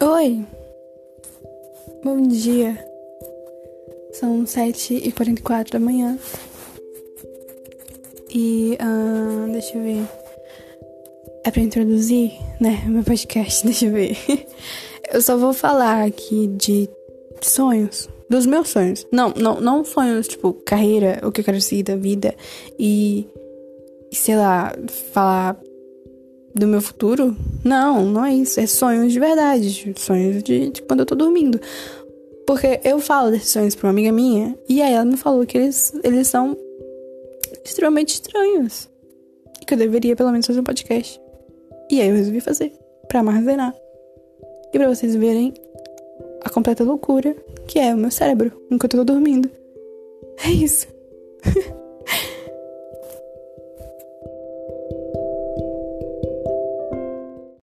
Oi! Bom dia! São 7h44 da manhã. E, uh, deixa eu ver. É pra introduzir, né? Meu podcast, deixa eu ver. Eu só vou falar aqui de sonhos. Dos meus sonhos. Não, não, não sonhos, tipo, carreira, o que eu quero seguir da vida. E, sei lá, falar do meu futuro? Não, não é isso. É sonhos de verdade. Sonhos de, de quando eu tô dormindo. Porque eu falo desses sonhos pra uma amiga minha. E aí ela me falou que eles, eles são extremamente estranhos. E que eu deveria pelo menos fazer um podcast. E aí eu resolvi fazer. Pra armazenar. E pra vocês verem a completa loucura que é o meu cérebro enquanto eu tô dormindo. É isso.